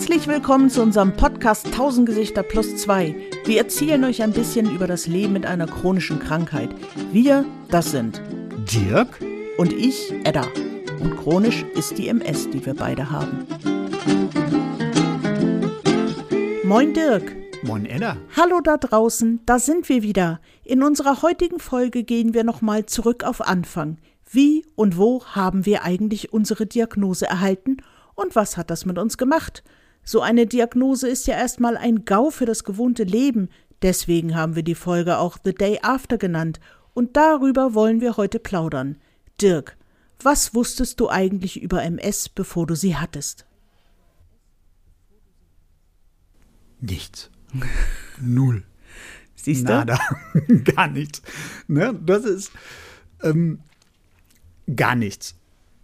Herzlich willkommen zu unserem Podcast 1000 Gesichter plus 2. Wir erzählen euch ein bisschen über das Leben mit einer chronischen Krankheit. Wir, das sind Dirk und ich, Edda. Und chronisch ist die MS, die wir beide haben. Moin Dirk. Moin Edda. Hallo da draußen, da sind wir wieder. In unserer heutigen Folge gehen wir nochmal zurück auf Anfang. Wie und wo haben wir eigentlich unsere Diagnose erhalten und was hat das mit uns gemacht? So eine Diagnose ist ja erstmal ein GAU für das gewohnte Leben, deswegen haben wir die Folge auch The Day After genannt, und darüber wollen wir heute plaudern. Dirk, was wusstest du eigentlich über MS, bevor du sie hattest? Nichts. Null. Siehst du? Nada. gar nichts. Ne? Das ist ähm, gar nichts,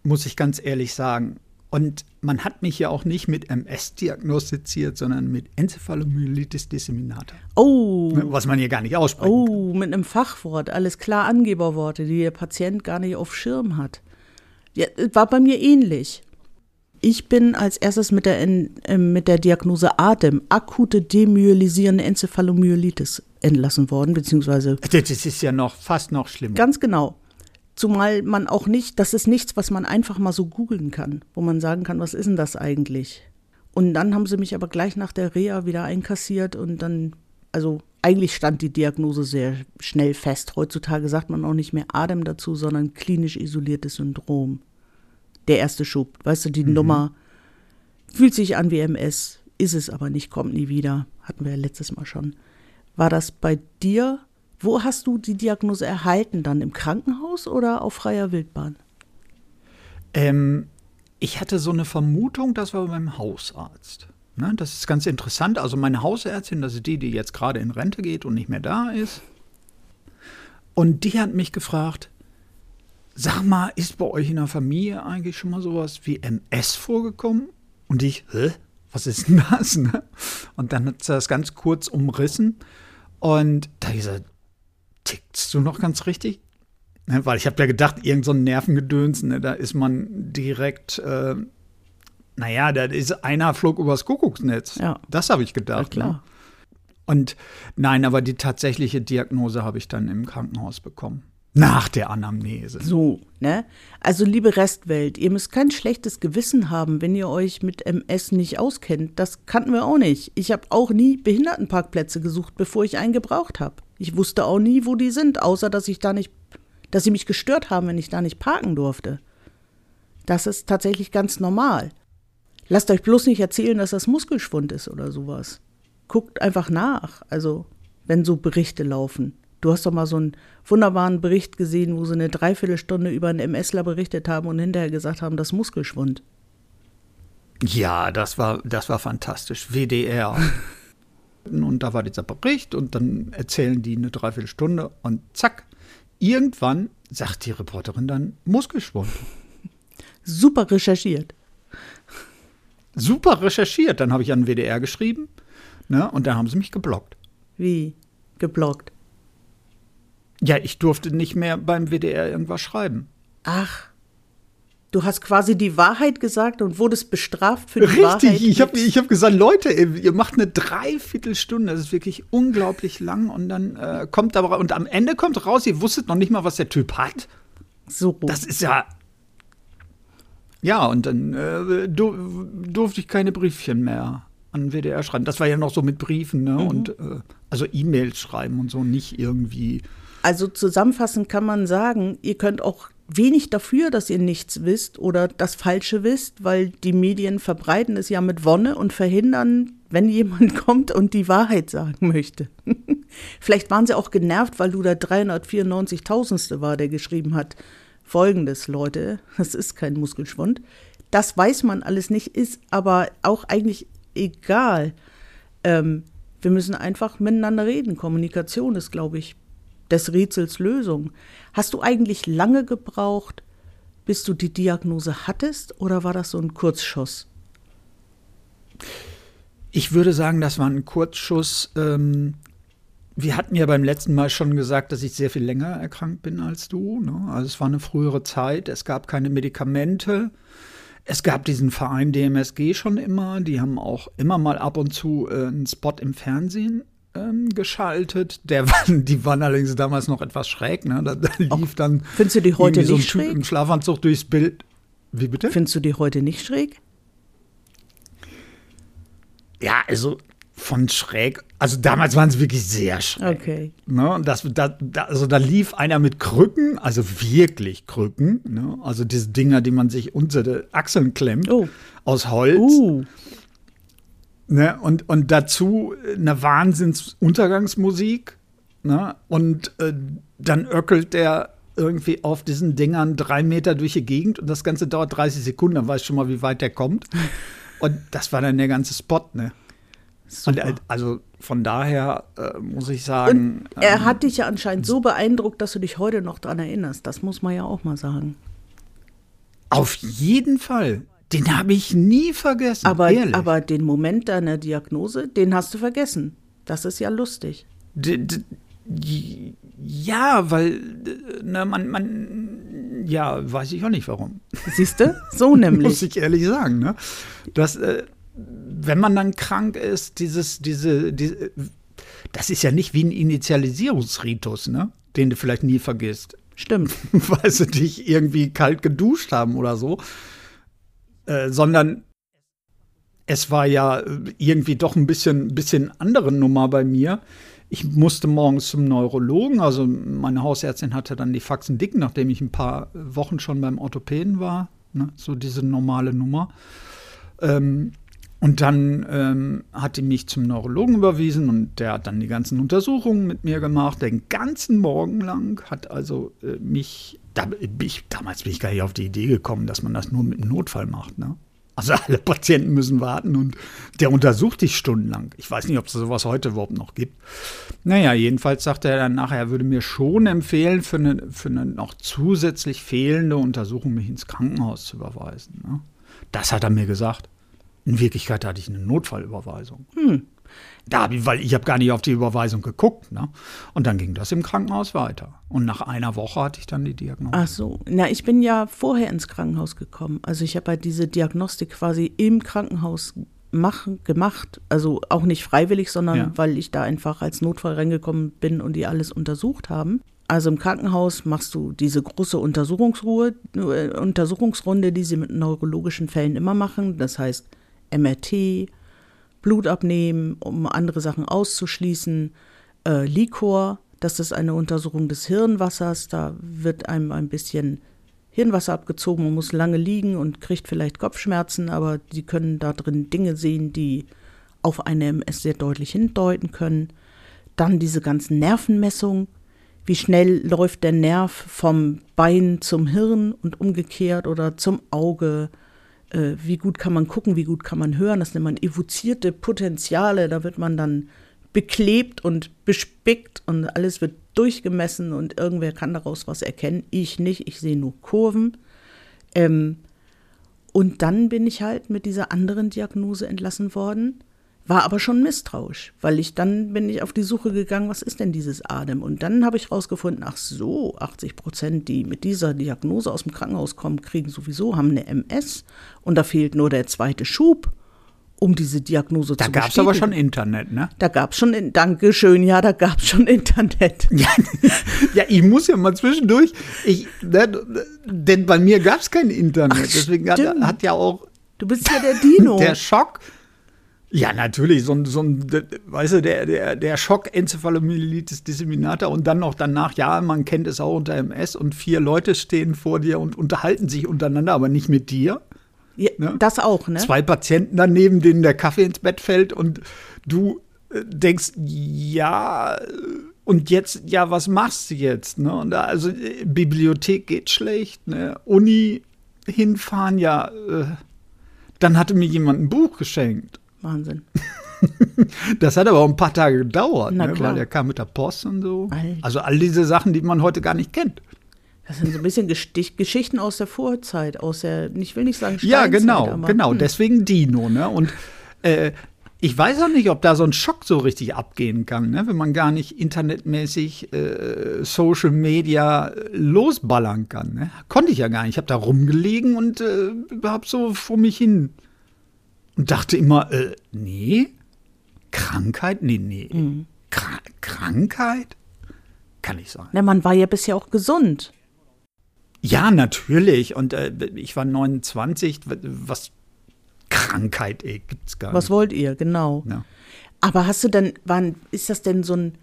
muss ich ganz ehrlich sagen. Und man hat mich ja auch nicht mit MS diagnostiziert, sondern mit Enzephalomyelitis disseminata. Oh. Was man hier gar nicht ausspricht. Oh, mit einem Fachwort. Alles klar Angeberworte, die der Patient gar nicht auf Schirm hat. Ja, war bei mir ähnlich. Ich bin als erstes mit der, äh, mit der Diagnose ADEM, akute demyelisierende Enzephalomyelitis, entlassen worden, beziehungsweise. Das ist ja noch fast noch schlimmer. Ganz genau. Zumal man auch nicht, das ist nichts, was man einfach mal so googeln kann, wo man sagen kann, was ist denn das eigentlich? Und dann haben sie mich aber gleich nach der Reha wieder einkassiert und dann, also eigentlich stand die Diagnose sehr schnell fest. Heutzutage sagt man auch nicht mehr Adem dazu, sondern klinisch isoliertes Syndrom. Der erste Schub, weißt du, die mhm. Nummer fühlt sich an wie MS, ist es aber nicht, kommt nie wieder. Hatten wir ja letztes Mal schon. War das bei dir wo hast du die Diagnose erhalten? Dann im Krankenhaus oder auf freier Wildbahn? Ähm, ich hatte so eine Vermutung, das war beim Hausarzt. Ne, das ist ganz interessant. Also meine Hausärztin, das ist die, die jetzt gerade in Rente geht und nicht mehr da ist. Und die hat mich gefragt, sag mal, ist bei euch in der Familie eigentlich schon mal sowas wie MS vorgekommen? Und ich, hä? Was ist denn das? Ne? Und dann hat sie das ganz kurz umrissen. Und da habe ich gesagt, tickst du noch ganz richtig? Ne, weil ich habe ja gedacht, irgend so ein Nervengedöns, ne, da ist man direkt, äh, naja, da ist einer flog übers Kuckucksnetz. Ja. Das habe ich gedacht. Ja, klar. Ne? Und nein, aber die tatsächliche Diagnose habe ich dann im Krankenhaus bekommen. Nach der Anamnese. So, ne? Also, liebe Restwelt, ihr müsst kein schlechtes Gewissen haben, wenn ihr euch mit MS nicht auskennt. Das kannten wir auch nicht. Ich habe auch nie Behindertenparkplätze gesucht, bevor ich einen gebraucht habe. Ich wusste auch nie, wo die sind, außer dass ich da nicht, dass sie mich gestört haben, wenn ich da nicht parken durfte. Das ist tatsächlich ganz normal. Lasst euch bloß nicht erzählen, dass das Muskelschwund ist oder sowas. Guckt einfach nach, also wenn so Berichte laufen. Du hast doch mal so einen wunderbaren Bericht gesehen, wo sie eine Dreiviertelstunde über einen MSler berichtet haben und hinterher gesagt haben, das Muskelschwund. Ja, das war, das war fantastisch. WDR. und da war dieser Bericht und dann erzählen die eine Dreiviertelstunde und zack, irgendwann sagt die Reporterin dann Muskelschwund. Super recherchiert. Super recherchiert. Dann habe ich an den WDR geschrieben ne, und dann haben sie mich geblockt. Wie? Geblockt? Ja, ich durfte nicht mehr beim WDR irgendwas schreiben. Ach. Du hast quasi die Wahrheit gesagt und wurdest bestraft für die Richtig, Wahrheit. Richtig, ich habe ich hab gesagt, Leute, ihr macht eine Dreiviertelstunde, das ist wirklich unglaublich lang und dann äh, kommt aber, und am Ende kommt raus, ihr wusstet noch nicht mal, was der Typ hat. So. Das ist ja. Ja, und dann äh, durfte ich keine Briefchen mehr an WDR schreiben. Das war ja noch so mit Briefen, ne? Mhm. Und äh, also E-Mails schreiben und so, nicht irgendwie also zusammenfassend kann man sagen, ihr könnt auch wenig dafür, dass ihr nichts wisst oder das Falsche wisst, weil die Medien verbreiten es ja mit Wonne und verhindern, wenn jemand kommt und die Wahrheit sagen möchte. Vielleicht waren sie auch genervt, weil du der 394.000. war, der geschrieben hat, folgendes, Leute, das ist kein Muskelschwund. Das weiß man alles nicht, ist aber auch eigentlich egal. Ähm, wir müssen einfach miteinander reden. Kommunikation ist, glaube ich, des Rätsels Lösung. Hast du eigentlich lange gebraucht, bis du die Diagnose hattest, oder war das so ein Kurzschuss? Ich würde sagen, das war ein Kurzschuss. Ähm, wir hatten ja beim letzten Mal schon gesagt, dass ich sehr viel länger erkrankt bin als du. Ne? Also es war eine frühere Zeit, es gab keine Medikamente. es gab diesen Verein DMSG schon immer. Die haben auch immer mal ab und zu äh, einen Spot im Fernsehen ähm, geschaltet. Der war, die waren allerdings damals noch etwas schräg. Ne? Da, da lief dann. Findest du die heute nicht so ein schräg? Im Schlafanzug durchs Bild. Wie bitte? Findest du die heute nicht schräg? Ja, also von schräg. Also damals waren sie wirklich sehr schräg. Okay. Ne? Das, da, da, also da lief einer mit Krücken, also wirklich Krücken. Ne? Also diese Dinger, die man sich unter die Achseln klemmt, Oh. aus Holz. Uh, Ne? Und, und dazu eine Wahnsinnsuntergangsmusik. Ne? Und äh, dann öckelt der irgendwie auf diesen Dingern drei Meter durch die Gegend und das Ganze dauert 30 Sekunden, dann weißt du schon mal, wie weit der kommt. Und das war dann der ganze Spot, ne? Und, super. äh, also von daher äh, muss ich sagen. Und er ähm, hat dich ja anscheinend so beeindruckt, dass du dich heute noch dran erinnerst. Das muss man ja auch mal sagen. Auf jeden Fall. Den habe ich nie vergessen. Aber, ehrlich. aber den Moment deiner Diagnose, den hast du vergessen. Das ist ja lustig. D ja, weil ne, man, man, ja, weiß ich auch nicht warum. Siehst du? So Muss nämlich. ich ehrlich sagen, ne? Das, äh, wenn man dann krank ist, dieses, diese, diese, das ist ja nicht wie ein Initialisierungsritus, ne? Den du vielleicht nie vergisst. Stimmt. weil sie dich irgendwie kalt geduscht haben oder so, äh, sondern es war ja äh, irgendwie doch ein bisschen, bisschen andere Nummer bei mir. Ich musste morgens zum Neurologen, also meine Hausärztin hatte dann die Faxen dick, nachdem ich ein paar Wochen schon beim Orthopäden war, ne, so diese normale Nummer. Ähm, und dann ähm, hat die mich zum Neurologen überwiesen und der hat dann die ganzen Untersuchungen mit mir gemacht, den ganzen Morgen lang, hat also äh, mich, da, ich, damals bin ich gar nicht auf die Idee gekommen, dass man das nur mit einem Notfall macht. Ne? Also alle Patienten müssen warten und der untersucht dich stundenlang. Ich weiß nicht, ob es sowas heute überhaupt noch gibt. Naja, jedenfalls sagte er dann nachher, er würde mir schon empfehlen, für eine, für eine noch zusätzlich fehlende Untersuchung mich ins Krankenhaus zu überweisen. Ne? Das hat er mir gesagt. In Wirklichkeit hatte ich eine Notfallüberweisung. Da hab ich, weil ich habe gar nicht auf die Überweisung geguckt. Ne? Und dann ging das im Krankenhaus weiter. Und nach einer Woche hatte ich dann die Diagnose. Ach so. Na, ich bin ja vorher ins Krankenhaus gekommen. Also ich habe halt diese Diagnostik quasi im Krankenhaus machen, gemacht. Also auch nicht freiwillig, sondern Ja. weil ich da einfach als Notfall reingekommen bin und die alles untersucht haben. Also im Krankenhaus machst du diese große Untersuchungsruhe, äh, Untersuchungsrunde, die sie mit neurologischen Fällen immer machen. Das heißt MRT, Blut abnehmen, um andere Sachen auszuschließen. Äh, Liquor, das ist eine Untersuchung des Hirnwassers. Da wird einem ein bisschen Hirnwasser abgezogen. Man muss lange liegen und kriegt vielleicht Kopfschmerzen, aber die können da drin Dinge sehen, die auf eine MS sehr deutlich hindeuten können. Dann diese ganzen Nervenmessungen. Wie schnell läuft der Nerv vom Bein zum Hirn und umgekehrt oder zum Auge? Äh, wie gut kann man gucken, wie gut kann man hören? Das nennt man evozierte Potenziale. Da wird man dann beklebt und bespickt und alles wird durchgemessen und irgendwer kann daraus was erkennen. Ich nicht, ich sehe nur Kurven. Ähm, und dann bin ich halt mit dieser anderen Diagnose entlassen worden, war aber schon misstrauisch, weil ich dann bin ich auf die Suche gegangen, was ist denn dieses Adem? Und dann habe ich rausgefunden, ach so, 80 Prozent, die mit dieser Diagnose aus dem Krankenhaus kommen, kriegen sowieso, haben eine MS und da fehlt nur der zweite Schub, um diese Diagnose da zu gab es aber schon. Internet, ne? Da gab es schon, in, Dankeschön, ja, da gab es schon Internet. Ja, ja, ich muss ja mal zwischendurch, ich, ne, denn bei mir gab es kein Internet. Ach, Deswegen hat, hat ja auch Du bist ja der Dino. der Schock. Ja, natürlich, so ein, so ein weißt du, der, der, der Schock Enzephalomyelitis disseminata und dann noch danach, ja, man kennt es auch unter MS und vier Leute stehen vor dir und unterhalten sich untereinander, aber nicht mit dir. ja, ne? Das auch, ne? Zwei Patienten daneben, denen der Kaffee ins Bett fällt und du äh, denkst, ja, und jetzt, ja, was machst du jetzt? Ne? Und da, also äh, Bibliothek geht schlecht, ne? Uni hinfahren, ja, äh, dann hatte mir jemand ein Buch geschenkt. Wahnsinn. Das hat aber auch ein paar Tage gedauert, ne? weil der kam mit der Post und so. Alter. Also all diese Sachen, die man heute gar nicht kennt. Das sind so ein bisschen Gestich Geschichten aus der Vorzeit, aus der, ich will nicht sagen Ja, Steinzeit, genau, aber, genau. hm. Deswegen Dino, ne? Und äh, Ich weiß auch nicht, ob da so ein Schock so richtig abgehen kann, ne? wenn man gar nicht internetmäßig äh, Social Media losballern kann. Ne? Konnte ich ja gar nicht. Ich habe da rumgelegen und äh, habe so vor mich hin und dachte immer, äh, nee, Krankheit? Nee, nee. Mhm. Kr Krankheit? Kann ich sagen. Na, man war ja bisher auch gesund. Ja, natürlich. Und äh, ich war 29. Was Krankheit, ey, gibt's gar nicht. Was wollt ihr, genau. Ja. Aber hast du denn, wann ist das denn so ein,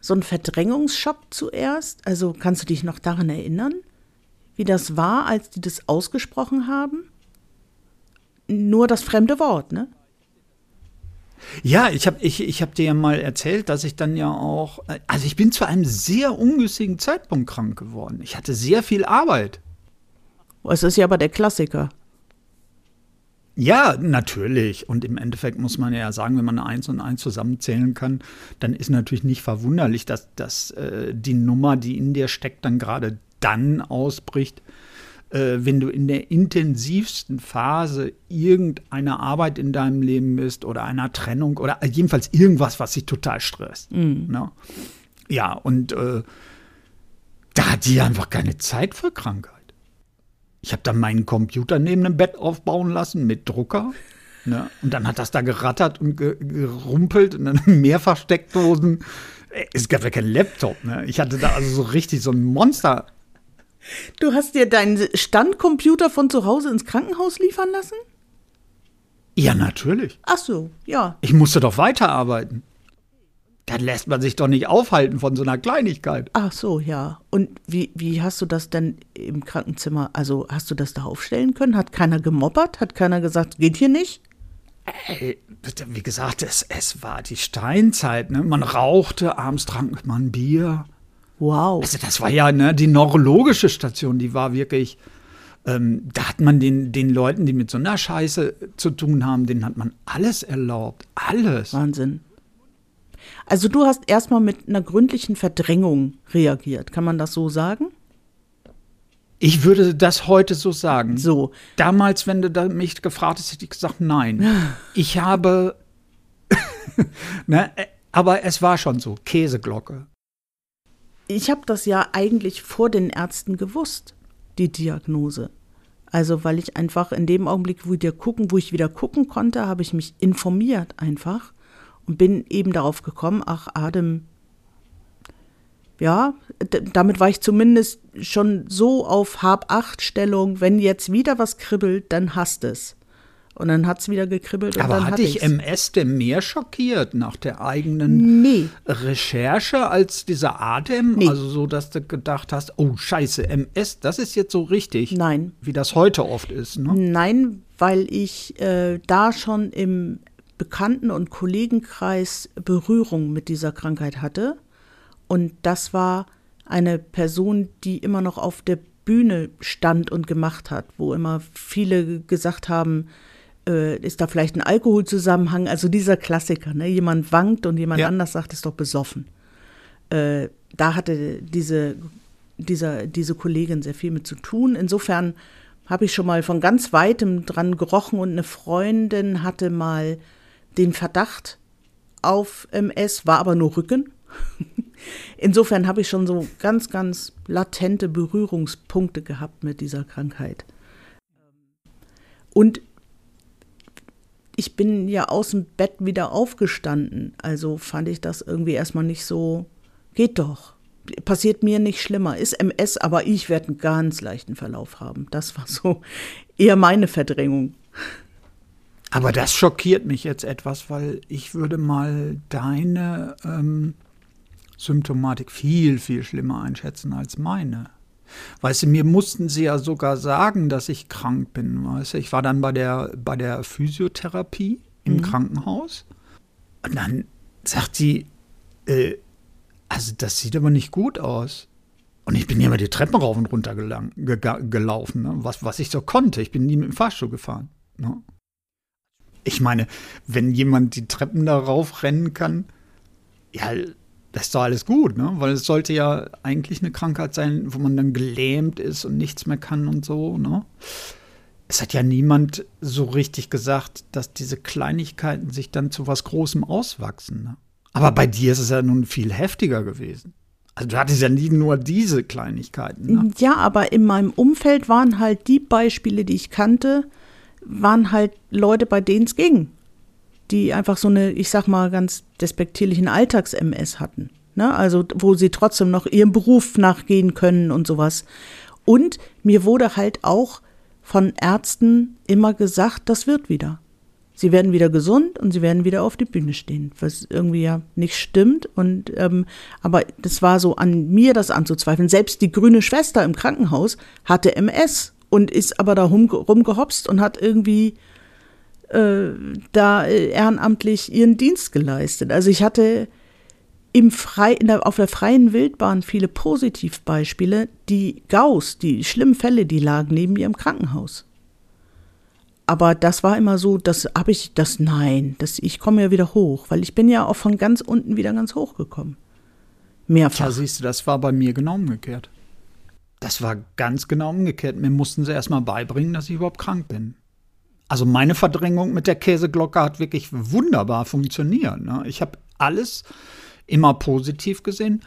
so ein Verdrängungsschock zuerst? Also kannst du dich noch daran erinnern, wie das war, als die das ausgesprochen haben? Nur das fremde Wort, ne? Ja, ich habe ich, ich hab dir ja mal erzählt, dass ich dann ja auch, also ich bin zu einem sehr ungünstigen Zeitpunkt krank geworden. Ich hatte sehr viel Arbeit. Es ist ja aber der Klassiker. Ja, natürlich. Und im Endeffekt muss man ja sagen, wenn man eins und eins zusammenzählen kann, dann ist natürlich nicht verwunderlich, dass, dass äh, die Nummer, die in dir steckt, dann gerade dann ausbricht, äh, wenn du in der intensivsten Phase irgendeiner Arbeit in deinem Leben bist oder einer Trennung oder jedenfalls irgendwas, was dich total stresst. Mhm. Ne? Ja, und äh, da hat die einfach keine Zeit für Krankheit. Ich habe dann meinen Computer neben dem Bett aufbauen lassen mit Drucker. Ne? Und dann hat das da gerattert und ge gerumpelt und dann Mehrfachsteckdosen. Es gab ja keinen Laptop. Ne? Ich hatte da also so richtig so ein Monster. Du hast dir deinen Standcomputer von zu Hause ins Krankenhaus liefern lassen? Ja, natürlich. Ach so, ja. Ich musste doch weiterarbeiten. Dann lässt man sich doch nicht aufhalten von so einer Kleinigkeit. Ach so, ja. Und wie, wie hast du das denn im Krankenzimmer, also hast du das da aufstellen können? Hat keiner gemoppert? Hat keiner gesagt, geht hier nicht? Ey, wie gesagt, es, es war die Steinzeit. Ne? Man rauchte, abends trank man Bier. Wow. Also das war ja ne, die neurologische Station, die war wirklich, ähm, da hat man den, den Leuten, die mit so einer Scheiße zu tun haben, denen hat man alles erlaubt. Alles. Wahnsinn. Also du hast erstmal mit einer gründlichen Verdrängung reagiert, kann man das so sagen? Ich würde das heute so sagen. So. Damals, wenn du mich gefragt hast, hätte ich gesagt, nein. Ich habe, ne, aber es war schon so, Käseglocke. Ich habe das ja eigentlich vor den Ärzten gewusst, die Diagnose. Also, weil ich einfach in dem Augenblick, wo, ich gucken, wo ich wieder gucken konnte, habe ich mich informiert einfach und bin eben darauf gekommen, ach, Adem, ja, damit war ich zumindest schon so auf Hab-Acht-Stellung, wenn jetzt wieder was kribbelt, dann hasst es. Und dann hat es wieder gekribbelt. Und Aber hat dich MS denn mehr schockiert nach der eigenen nee. Recherche als dieser Atem? Nee. Also so, dass du gedacht hast, oh scheiße, MS, das ist jetzt so richtig. Nein. Wie das heute oft ist. Ne? Nein, weil ich äh, da schon im Bekannten- und Kollegenkreis Berührung mit dieser Krankheit hatte. Und das war eine Person, die immer noch auf der Bühne stand und gemacht hat, wo immer viele gesagt haben, äh, ist da vielleicht ein Alkoholzusammenhang? Also dieser Klassiker, ne? jemand wankt und jemand ja. anders sagt, ist doch besoffen. Äh, da hatte diese, dieser, diese Kollegin sehr viel mit zu tun. Insofern habe ich schon mal von ganz weitem dran gerochen und eine Freundin hatte mal den Verdacht auf MS, war aber nur Rücken. Insofern habe ich schon so ganz, ganz latente Berührungspunkte gehabt mit dieser Krankheit. Und ich bin ja aus dem Bett wieder aufgestanden. Also fand ich das irgendwie erstmal nicht so, geht doch. Passiert mir nicht schlimmer. Ist MS, aber ich werde einen ganz leichten Verlauf haben. Das war so eher meine Verdrängung. Aber das schockiert mich jetzt etwas, weil ich würde mal deine ähm, Symptomatik viel, viel schlimmer einschätzen als meine. Weißt du, mir mussten sie ja sogar sagen, dass ich krank bin. Weißt du, ich war dann bei der, bei der Physiotherapie im mhm. Krankenhaus. Und dann sagt die, äh, also das sieht aber nicht gut aus. Und ich bin hier mal die Treppen rauf und runter gelang, ge gelaufen, ne? was, was ich so konnte. Ich bin nie mit dem Fahrstuhl gefahren. Ne? Ich meine, wenn jemand die Treppen darauf rennen kann, ja, das ist doch alles gut, ne? Weil es sollte ja eigentlich eine Krankheit sein, wo man dann gelähmt ist und nichts mehr kann und so, ne? es hat ja niemand so richtig gesagt, dass diese Kleinigkeiten sich dann zu was Großem auswachsen. Ne? Aber bei dir ist es ja nun viel heftiger gewesen. Also du hattest ja nie nur diese Kleinigkeiten. Ne? Ja, aber in meinem Umfeld waren halt die Beispiele, die ich kannte, waren halt Leute, bei denen es ging. Die einfach so eine, ich sag mal, ganz despektierlichen Alltags-MS hatten. Ne? Also, wo sie trotzdem noch ihrem Beruf nachgehen können und sowas. Und mir wurde halt auch von Ärzten immer gesagt, das wird wieder. Sie werden wieder gesund und sie werden wieder auf die Bühne stehen, was irgendwie ja nicht stimmt. Und ähm, aber das war so an mir, das anzuzweifeln. Selbst die grüne Schwester im Krankenhaus hatte MS und ist aber da rum, rumgehopst und hat irgendwie äh, da äh, ehrenamtlich ihren Dienst geleistet. Also ich hatte im Frei, der, auf der freien Wildbahn viele Positivbeispiele. Die Gaus, die schlimmen Fälle, die lagen neben mir im Krankenhaus. Aber das war immer so, das habe ich, das nein, das, ich komme ja wieder hoch, weil ich bin ja auch von ganz unten wieder ganz hoch gekommen. Mehrfach. Ja, siehst du, das war bei mir genau umgekehrt. Das war ganz genau umgekehrt. Mir mussten sie erst mal beibringen, dass ich überhaupt krank bin. Also meine Verdrängung mit der Käseglocke hat wirklich wunderbar funktioniert. Ne? Ich habe alles immer positiv gesehen.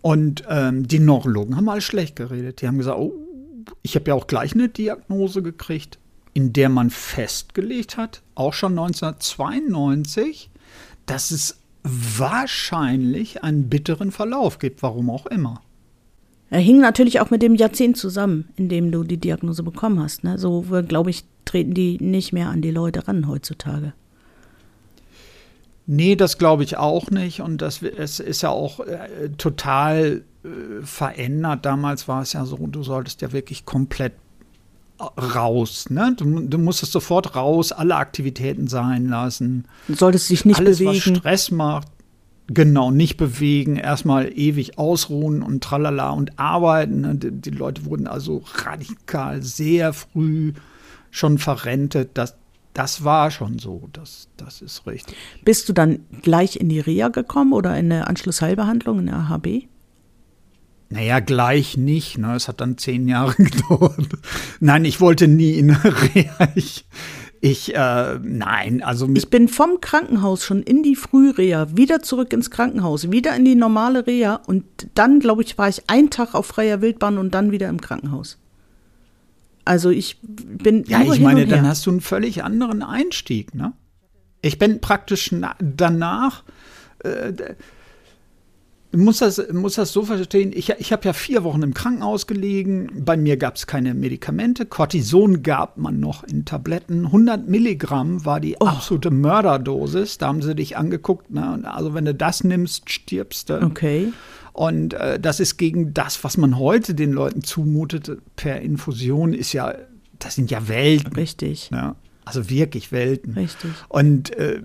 Und ähm, die Neurologen haben alles schlecht geredet. Die haben gesagt, oh, ich habe ja auch gleich eine Diagnose gekriegt, in der man festgelegt hat, auch schon 1992, dass es wahrscheinlich einen bitteren Verlauf gibt, warum auch immer. Er hing natürlich auch mit dem Jahrzehnt zusammen, in dem du die Diagnose bekommen hast. Ne? So, glaube ich, treten die nicht mehr an die Leute ran heutzutage. Nee, das glaube ich auch nicht. Und das es ist ja auch äh, total äh, verändert. Damals war es ja so, du solltest ja wirklich komplett äh, raus. Ne? Du, du musstest sofort raus, alle Aktivitäten sein lassen. Du solltest dich nicht Alles, bewegen. was Stress macht, genau, nicht bewegen, erstmal ewig ausruhen und tralala und arbeiten. Die, die Leute wurden also radikal sehr früh schon verrentet. Das, das war schon so, das, das ist richtig. Bist du dann gleich in die Reha gekommen oder in eine Anschlussheilbehandlung in der AHB? Naja, gleich nicht. Ne? Es hat dann zehn Jahre gedauert. Nein, ich wollte nie in der Reha. Ich, ich äh, nein, also. Ich bin vom Krankenhaus schon in die Frühreha, wieder zurück ins Krankenhaus, wieder in die normale Reha und dann, glaube ich, war ich einen Tag auf freier Wildbahn und dann wieder im Krankenhaus. Also ich bin. Ja, ich meine, dann hast du einen völlig anderen Einstieg, ne? Ich bin praktisch danach. Äh, muss das, muss das so verstehen, ich, ich habe ja vier Wochen im Krankenhaus gelegen, bei mir gab es keine Medikamente, Cortison gab man noch in Tabletten, 100 Milligramm war die oh. absolute Mörderdosis, da haben sie dich angeguckt, ne? also wenn du das nimmst, stirbst du. Okay. Und äh, das ist gegen das, was man heute den Leuten zumutet per Infusion, ist ja, das sind ja Welten. Richtig. Ja, also wirklich Welten. Richtig. Und äh,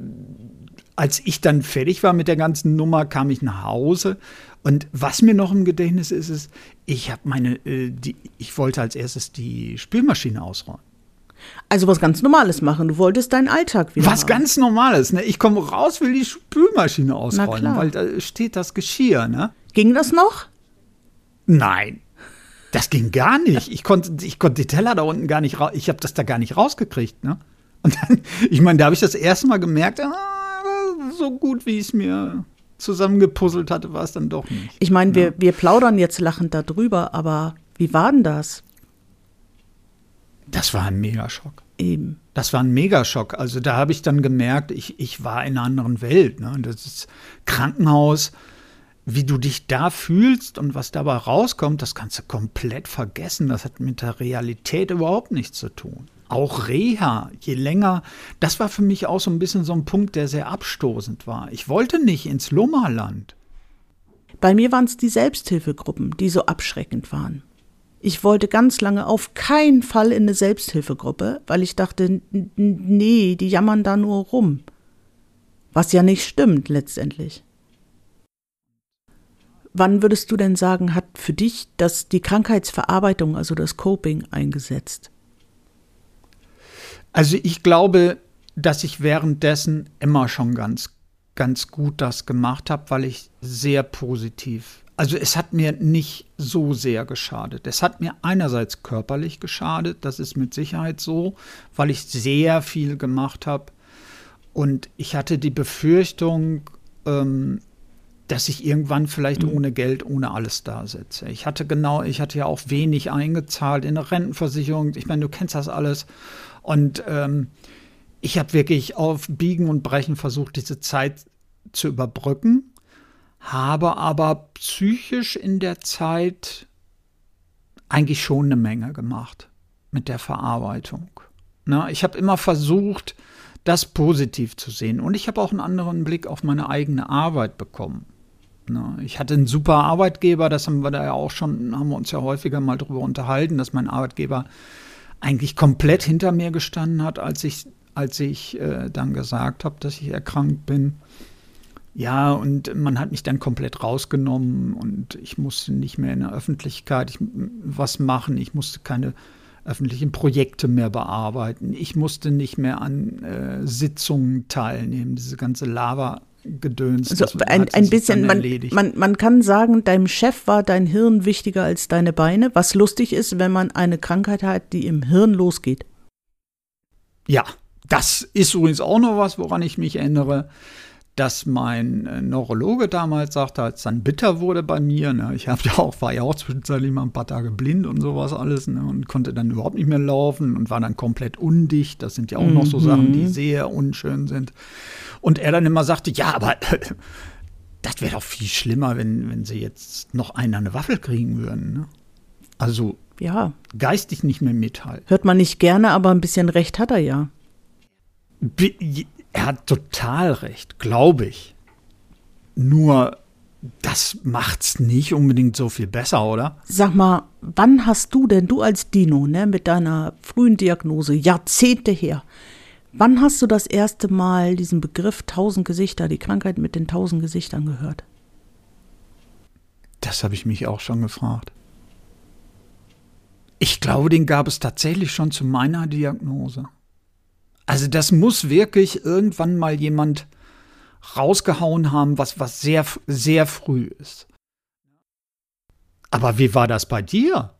als ich dann fertig war mit der ganzen Nummer, kam ich nach Hause. Und was mir noch im Gedächtnis ist, ist, ich habe meine, äh, die, ich wollte als erstes die Spülmaschine ausräumen. Also was ganz Normales machen. Du wolltest deinen Alltag wieder. Was haben. ganz Normales, ne? Ich komme raus, will die Spülmaschine ausräumen, weil da steht das Geschirr, ne? Ging das noch? Nein. Das ging gar nicht. Ich konnte, ich konnte die Teller da unten gar nicht raus. Ich habe das da gar nicht rausgekriegt, ne? Und dann, ich meine, da habe ich das erste Mal gemerkt, ah, so gut wie ich es mir zusammengepuzzelt hatte, war es dann doch nicht. Ich meine, ja. wir, wir plaudern jetzt lachend darüber, aber wie war denn das? Das war ein Megaschock. Eben. Das war ein Megaschock. Also da habe ich dann gemerkt, ich, ich war in einer anderen Welt. Ne? Das ist Krankenhaus, wie du dich da fühlst und was dabei rauskommt, das kannst du komplett vergessen. Das hat mit der Realität überhaupt nichts zu tun. Auch Reha, je länger, das war für mich auch so ein bisschen so ein Punkt, der sehr abstoßend war. Ich wollte nicht ins Lummerland. Bei mir waren es die Selbsthilfegruppen, die so abschreckend waren. Ich wollte ganz lange auf keinen Fall in eine Selbsthilfegruppe, weil ich dachte, nee, die jammern da nur rum. Was ja nicht stimmt letztendlich. Wann würdest du denn sagen, hat für dich das die Krankheitsverarbeitung, also das Coping eingesetzt? Also ich glaube, dass ich währenddessen immer schon ganz, ganz gut das gemacht habe, weil ich sehr positiv also es hat mir nicht so sehr geschadet. Es hat mir einerseits körperlich geschadet, das ist mit Sicherheit so, weil ich sehr viel gemacht habe. Und ich hatte die Befürchtung, ähm, dass ich irgendwann vielleicht mhm. ohne Geld, ohne alles da sitze. Ich hatte genau, ich hatte ja auch wenig eingezahlt in eine Rentenversicherung. Ich meine, du kennst das alles. Und ähm, ich habe wirklich auf Biegen und Brechen versucht, diese Zeit zu überbrücken habe aber psychisch in der Zeit eigentlich schon eine Menge gemacht mit der Verarbeitung. Na, ich habe immer versucht, das positiv zu sehen. Und ich habe auch einen anderen Blick auf meine eigene Arbeit bekommen. Na, ich hatte einen super Arbeitgeber, das haben wir da ja auch schon, haben wir uns ja häufiger mal drüber unterhalten, dass mein Arbeitgeber eigentlich komplett hinter mir gestanden hat, als ich, als ich äh, dann gesagt habe, dass ich erkrankt bin. Ja, und man hat mich dann komplett rausgenommen und ich musste nicht mehr in der Öffentlichkeit ich, was machen. Ich musste keine öffentlichen Projekte mehr bearbeiten. Ich musste nicht mehr an äh, Sitzungen teilnehmen. Diese ganze Lava Gedöns. Also ein, ein bisschen, man, man, man kann sagen, deinem Chef war dein Hirn wichtiger als deine Beine, was lustig ist, wenn man eine Krankheit hat, die im Hirn losgeht. Ja, das ist übrigens auch noch was, woran ich mich erinnere dass mein äh, Neurologe damals sagte, als dann bitter wurde bei mir, ne, ich hab ja auch, war ja auch zwischenzeitlich mal ein paar Tage blind und sowas alles ne, und konnte dann überhaupt nicht mehr laufen und war dann komplett undicht. Das sind ja auch mhm. noch so Sachen, die mhm. sehr unschön sind. Und er dann immer sagte, ja, aber das wäre doch viel schlimmer, wenn, wenn sie jetzt noch einen an eine Waffel kriegen würden. Ne? Also ja. geistig nicht mehr mithalten. Hört man nicht gerne, aber ein bisschen recht hat er ja. Er hat total recht, glaube ich. Nur das macht's nicht unbedingt so viel besser, oder? Sag mal, wann hast du denn, du als Dino, ne, mit deiner frühen Diagnose, Jahrzehnte her, wann hast du das erste Mal diesen Begriff tausend Gesichter, die Krankheit mit den tausend Gesichtern gehört? Das habe ich mich auch schon gefragt. Ich glaube, den gab es tatsächlich schon zu meiner Diagnose. Also das muss wirklich irgendwann mal jemand rausgehauen haben, was, was sehr, sehr früh ist. Aber wie war das bei dir?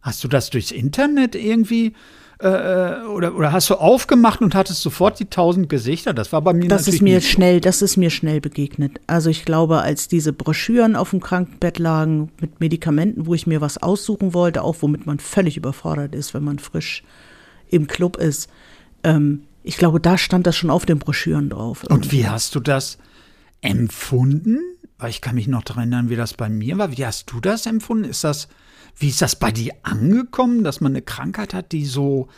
Hast du das durchs Internet irgendwie äh, äh, oder, oder hast du aufgemacht und hattest sofort die tausend Gesichter? Das war bei mir das ist mir schnell, das ist mir schnell begegnet. Also ich glaube, als diese Broschüren auf dem Krankenbett lagen mit Medikamenten, wo ich mir was aussuchen wollte, auch womit man völlig überfordert ist, wenn man frisch im Club ist, ähm, ich glaube, da stand das schon auf den Broschüren drauf. Irgendwie. Und wie hast du das empfunden? Weil ich kann mich noch daran erinnern, wie das bei mir war. Wie hast du das empfunden? Ist das, wie ist das bei dir angekommen, dass man eine Krankheit hat, die so,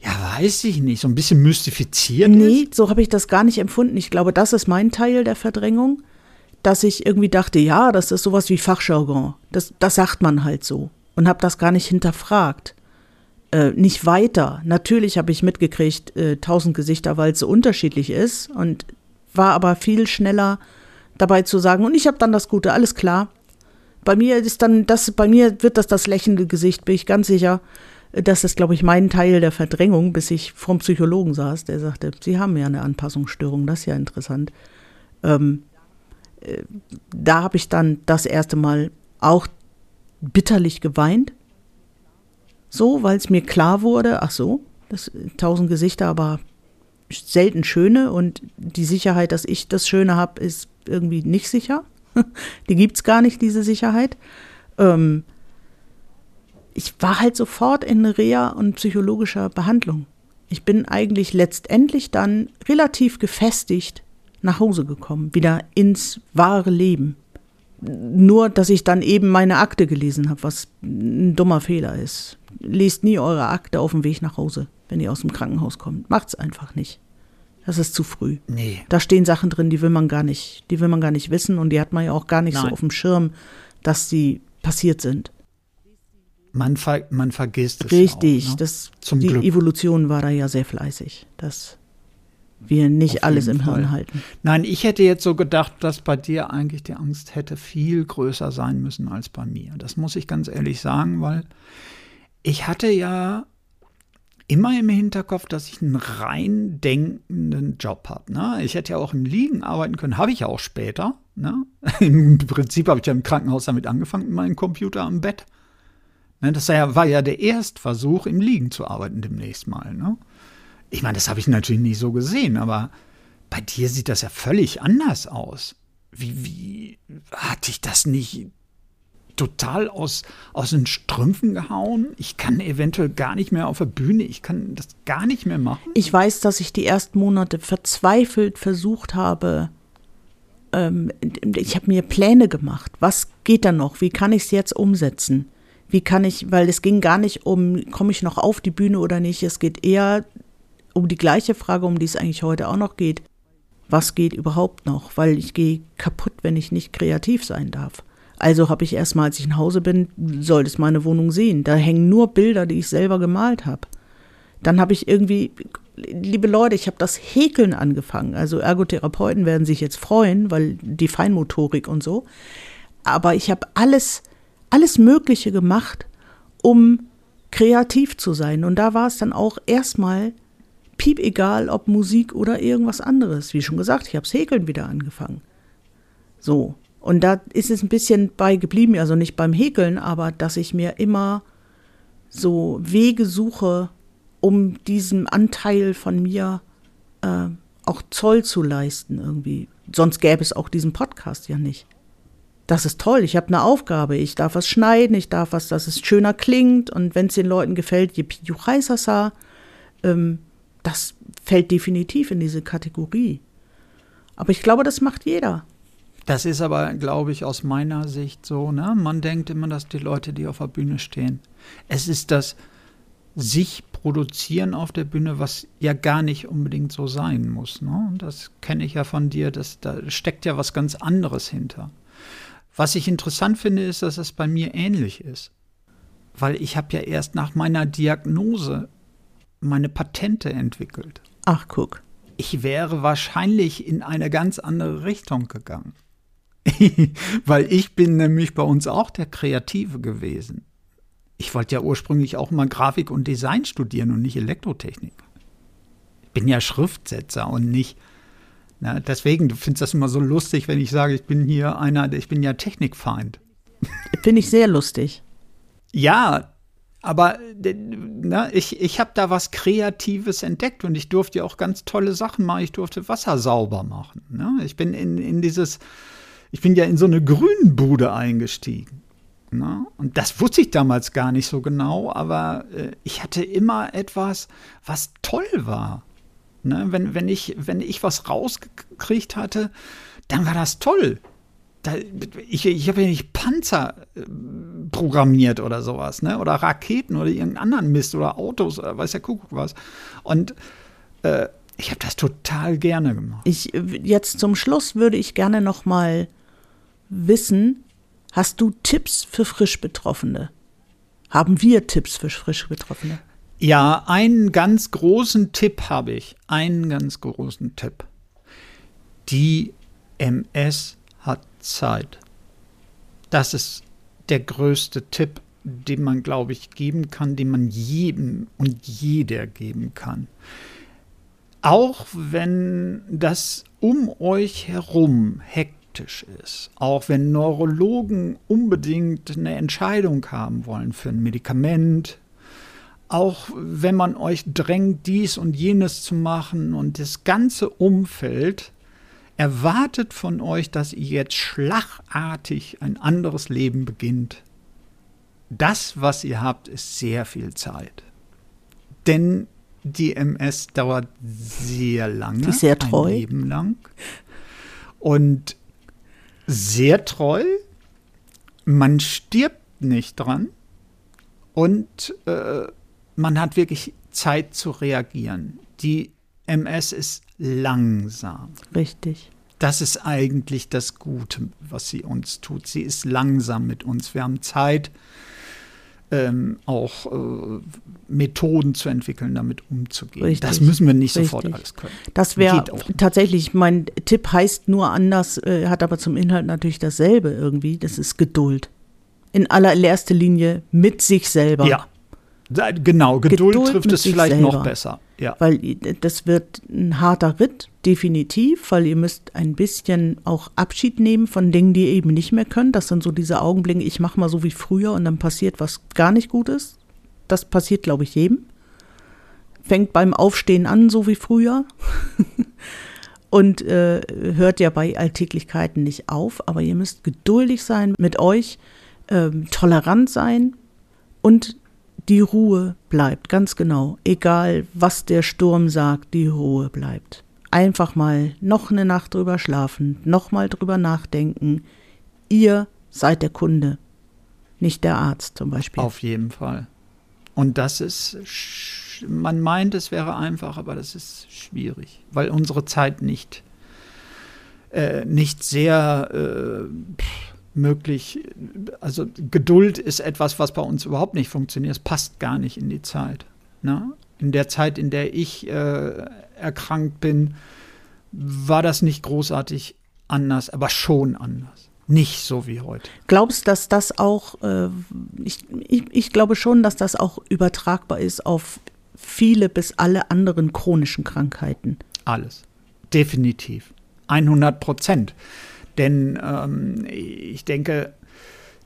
ja, weiß ich nicht, so ein bisschen mystifiziert nee, ist? Nee, so habe ich das gar nicht empfunden. Ich glaube, das ist mein Teil der Verdrängung, dass ich irgendwie dachte, ja, das ist sowas wie Fachjargon. Das, das sagt man halt so. Und habe das gar nicht hinterfragt äh, nicht weiter. Natürlich habe ich mitgekriegt, äh, tausend Gesichter, weil es so unterschiedlich ist und war aber viel schneller dabei zu sagen, und ich habe dann das Gute, alles klar. Bei mir ist dann das, bei mir wird das das lächelnde Gesicht, bin ich ganz sicher. Das ist, glaube ich, mein Teil der Verdrängung, bis ich vom Psychologen saß, der sagte, Sie haben ja eine Anpassungsstörung, das ist ja interessant. Ähm, äh, da habe ich dann das erste Mal auch bitterlich geweint, so, weil es mir klar wurde, ach so, das tausend Gesichter, aber selten schöne und die Sicherheit, dass ich das Schöne habe, ist irgendwie nicht sicher. die gibt es gar nicht, diese Sicherheit. Ähm, ich war halt sofort in Reha und psychologischer Behandlung. Ich bin eigentlich letztendlich dann relativ gefestigt nach Hause gekommen, wieder ins wahre Leben nur, dass ich dann eben meine Akte gelesen habe, was ein dummer Fehler ist. Lest nie eure Akte auf dem Weg nach Hause, wenn ihr aus dem Krankenhaus kommt. Macht's einfach nicht. Das ist zu früh. Nee. Da stehen Sachen drin, die will man gar nicht, die will man gar nicht wissen und die hat man ja auch gar nicht Nein. so auf dem Schirm, dass sie passiert sind. Man, ver man vergisst es. Richtig, auch, ne? das, Zum die Glück. Evolution war da ja sehr fleißig. Das wir nicht alles im Fall. Hirn halten. Nein, ich hätte jetzt so gedacht, dass bei dir eigentlich die Angst hätte viel größer sein müssen als bei mir. Das muss ich ganz ehrlich sagen, weil ich hatte ja immer im Hinterkopf, dass ich einen rein denkenden Job habe. Ne? Ich hätte ja auch im Liegen arbeiten können, habe ich ja auch später. Ne? Im Prinzip habe ich ja im Krankenhaus damit angefangen, mit meinem Computer am Bett. Ne? Das war ja der Erstversuch, im Liegen zu arbeiten demnächst mal. Ne? Ich meine, das habe ich natürlich nie so gesehen, aber bei dir sieht das ja völlig anders aus. Wie, wie hat dich das nicht total aus, aus den Strümpfen gehauen. Ich kann eventuell gar nicht mehr auf der Bühne, ich kann das gar nicht mehr machen. Ich weiß, dass ich die ersten Monate verzweifelt versucht habe, ähm, ich habe mir Pläne gemacht. Was geht da noch? Wie kann ich es jetzt umsetzen? Wie kann ich, weil es ging gar nicht um, komme ich noch auf die Bühne oder nicht. Es geht eher um die gleiche Frage, um die es eigentlich heute auch noch geht. Was geht überhaupt noch? Weil ich gehe kaputt, wenn ich nicht kreativ sein darf. Also habe ich erstmal, als ich nach Hause bin, solltest meine Wohnung sehen. Da hängen nur Bilder, die ich selber gemalt habe. Dann habe ich irgendwie, liebe Leute, ich habe das Häkeln angefangen. Also Ergotherapeuten werden sich jetzt freuen, weil die Feinmotorik und so. Aber ich habe alles, alles Mögliche gemacht, um kreativ zu sein. Und da war es dann auch erstmal piep egal, ob Musik oder irgendwas anderes. Wie schon gesagt, ich habe das Häkeln wieder angefangen. So. Und da ist es ein bisschen bei geblieben, also nicht beim Häkeln, aber dass ich mir immer so Wege suche, um diesem Anteil von mir äh, auch Zoll zu leisten irgendwie. Sonst gäbe es auch diesen Podcast ja nicht. Das ist toll, ich habe eine Aufgabe, ich darf was schneiden, ich darf was, dass es schöner klingt und wenn es den Leuten gefällt, ähm, das fällt definitiv in diese Kategorie. Aber ich glaube, das macht jeder. Das ist aber, glaube ich, aus meiner Sicht so. Ne? Man denkt immer, dass die Leute, die auf der Bühne stehen, es ist das sich produzieren auf der Bühne, was ja gar nicht unbedingt so sein muss. Ne? Das kenne ich ja von dir, dass, da steckt ja was ganz anderes hinter. Was ich interessant finde, ist, dass es bei mir ähnlich ist. Weil ich habe ja erst nach meiner Diagnose meine Patente entwickelt. Ach, guck. Ich wäre wahrscheinlich in eine ganz andere Richtung gegangen. Weil ich bin nämlich bei uns auch der Kreative gewesen. Ich wollte ja ursprünglich auch mal Grafik und Design studieren und nicht Elektrotechnik. Ich bin ja Schriftsetzer und nicht. Na, deswegen, du findest das immer so lustig, wenn ich sage, ich bin hier einer, ich bin ja Technikfeind. Finde ich sehr lustig. Ja, aber na, ich, ich habe da was Kreatives entdeckt und ich durfte ja auch ganz tolle Sachen machen. Ich durfte Wasser sauber machen. Ne? Ich bin in, in dieses ich bin ja in so eine Grünbude eingestiegen. Ne? Und das wusste ich damals gar nicht so genau, aber äh, ich hatte immer etwas, was toll war. Ne? Wenn, wenn, ich, wenn ich was rausgekriegt hatte, dann war das toll. Da, ich ich habe ja nicht Panzer äh, programmiert oder sowas, ne? Oder Raketen oder irgendeinen anderen Mist oder Autos oder weiß der Kuckuck was. Und äh, ich habe das total gerne gemacht. Ich, jetzt zum Schluss würde ich gerne noch mal wissen, hast du Tipps für frisch Betroffene? Haben wir Tipps für frisch Betroffene? Ja, einen ganz großen Tipp habe ich. Einen ganz großen Tipp. Die MS hat Zeit. Das ist der größte Tipp, den man, glaube ich, geben kann, den man jedem und jeder geben kann. Auch wenn das um euch herum hektisch skeptisch ist. Auch wenn Neurologen unbedingt eine Entscheidung haben wollen für ein Medikament, auch wenn man euch drängt, dies und jenes zu machen und das ganze Umfeld erwartet von euch, dass ihr jetzt schlagartig ein anderes Leben beginnt. Das, was ihr habt, ist sehr viel Zeit. Denn die MS dauert sehr lange, sehr treu. ein Leben lang. Und sehr treu. Man stirbt nicht dran. Und äh, man hat wirklich Zeit zu reagieren. Die MS ist langsam. Richtig. Das ist eigentlich das Gute, was sie uns tut. Sie ist langsam mit uns. Wir haben Zeit, ähm, auch äh, Methoden zu entwickeln, damit umzugehen. Richtig, das müssen wir nicht richtig. sofort alles können. Das wäre tatsächlich, mein Tipp heißt nur anders, äh, hat aber zum Inhalt natürlich dasselbe irgendwie. Das ist Geduld. In allererster Linie mit sich selber. Ja. Genau, Geduld, Geduld trifft es vielleicht selber. noch besser. Ja. Weil das wird ein harter Ritt, definitiv, weil ihr müsst ein bisschen auch Abschied nehmen von Dingen, die ihr eben nicht mehr könnt. Das sind so diese Augenblicke, ich mache mal so wie früher und dann passiert was gar nicht Gutes. Das passiert, glaube ich, jedem. Fängt beim Aufstehen an, so wie früher. und äh, hört ja bei Alltäglichkeiten nicht auf. Aber ihr müsst geduldig sein mit euch, äh, tolerant sein und die Ruhe bleibt, ganz genau. Egal, was der Sturm sagt, die Ruhe bleibt. Einfach mal noch eine Nacht drüber schlafen, noch mal drüber nachdenken. Ihr seid der Kunde, nicht der Arzt zum Beispiel. Auf jeden Fall. Und das ist, man meint, es wäre einfach, aber das ist schwierig, weil unsere Zeit nicht, äh, nicht sehr äh, möglich, also Geduld ist etwas, was bei uns überhaupt nicht funktioniert. Es passt gar nicht in die Zeit. Ne? In der Zeit, in der ich äh, erkrankt bin, war das nicht großartig anders, aber schon anders. Nicht so wie heute. Glaubst du, dass das auch, äh, ich, ich, ich glaube schon, dass das auch übertragbar ist auf viele bis alle anderen chronischen Krankheiten? Alles. Definitiv. 100 Prozent. Denn ähm, ich denke,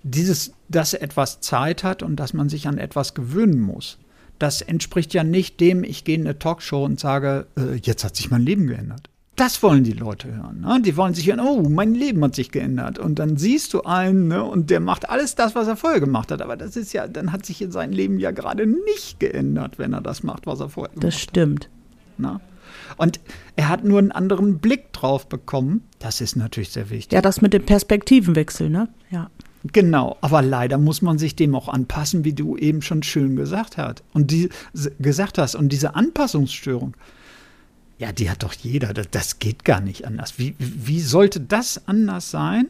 dieses, dass etwas Zeit hat und dass man sich an etwas gewöhnen muss, das entspricht ja nicht dem, ich gehe in eine Talkshow und sage, äh, jetzt hat sich mein Leben geändert. Das wollen die Leute hören. Ne? Die wollen sich hören, oh, mein Leben hat sich geändert. Und dann siehst du einen ne, und der macht alles das, was er vorher gemacht hat. Aber das ist ja, dann hat sich in seinem Leben ja gerade nicht geändert, wenn er das macht, was er vorher gemacht hat. Das stimmt. Und er hat nur einen anderen Blick drauf bekommen. Das ist natürlich sehr wichtig. Ja, das mit dem Perspektivenwechsel, ne? Ja. Genau, aber leider muss man sich dem auch anpassen, wie du eben schon schön gesagt hast. Und die gesagt hast und diese Anpassungsstörung, ja, die hat doch jeder. Das, das geht gar nicht anders. Wie, wie sollte das anders sein,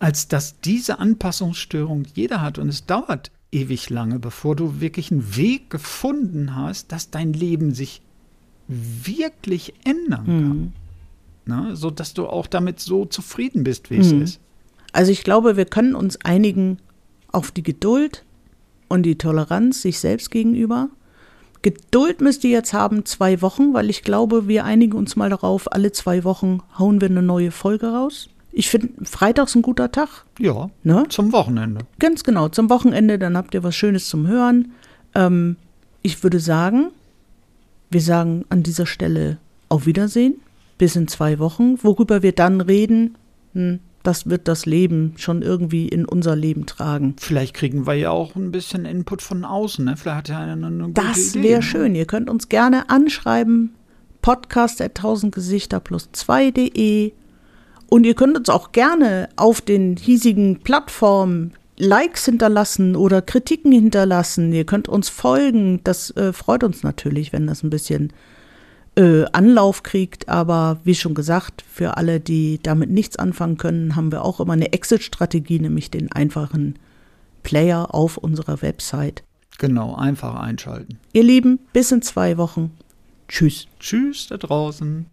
als dass diese Anpassungsstörung jeder hat und es dauert ewig lange, bevor du wirklich einen Weg gefunden hast, dass dein Leben sich wirklich ändern kann. Mhm. Ne? So dass du auch damit so zufrieden bist, wie mhm. es ist. Also ich glaube, wir können uns einigen auf die Geduld und die Toleranz sich selbst gegenüber. Geduld müsst ihr jetzt haben, zwei Wochen, weil ich glaube, wir einigen uns mal darauf, alle zwei Wochen hauen wir eine neue Folge raus. Ich finde, Freitag ist ein guter Tag. Ja, ne? zum Wochenende. Ganz genau, zum Wochenende, dann habt ihr was Schönes zum Hören. Ähm, ich würde sagen, wir sagen an dieser Stelle auf Wiedersehen, bis in zwei Wochen. Worüber wir dann reden, hm, das wird das Leben schon irgendwie in unser Leben tragen. Vielleicht kriegen wir ja auch ein bisschen Input von außen. Ne? Vielleicht hat ja eine, eine gute Das wäre schön. Ihr könnt uns gerne anschreiben. Podcast at tausendgesichter plus 2.de. Und ihr könnt uns auch gerne auf den hiesigen Plattformen Likes hinterlassen oder Kritiken hinterlassen. Ihr könnt uns folgen. Das äh, freut uns natürlich, wenn das ein bisschen äh, Anlauf kriegt. Aber wie schon gesagt, für alle, die damit nichts anfangen können, haben wir auch immer eine Exit-Strategie, nämlich den einfachen Player auf unserer Website. Genau, einfach einschalten. Ihr Lieben, bis in zwei Wochen. Tschüss. Tschüss da draußen.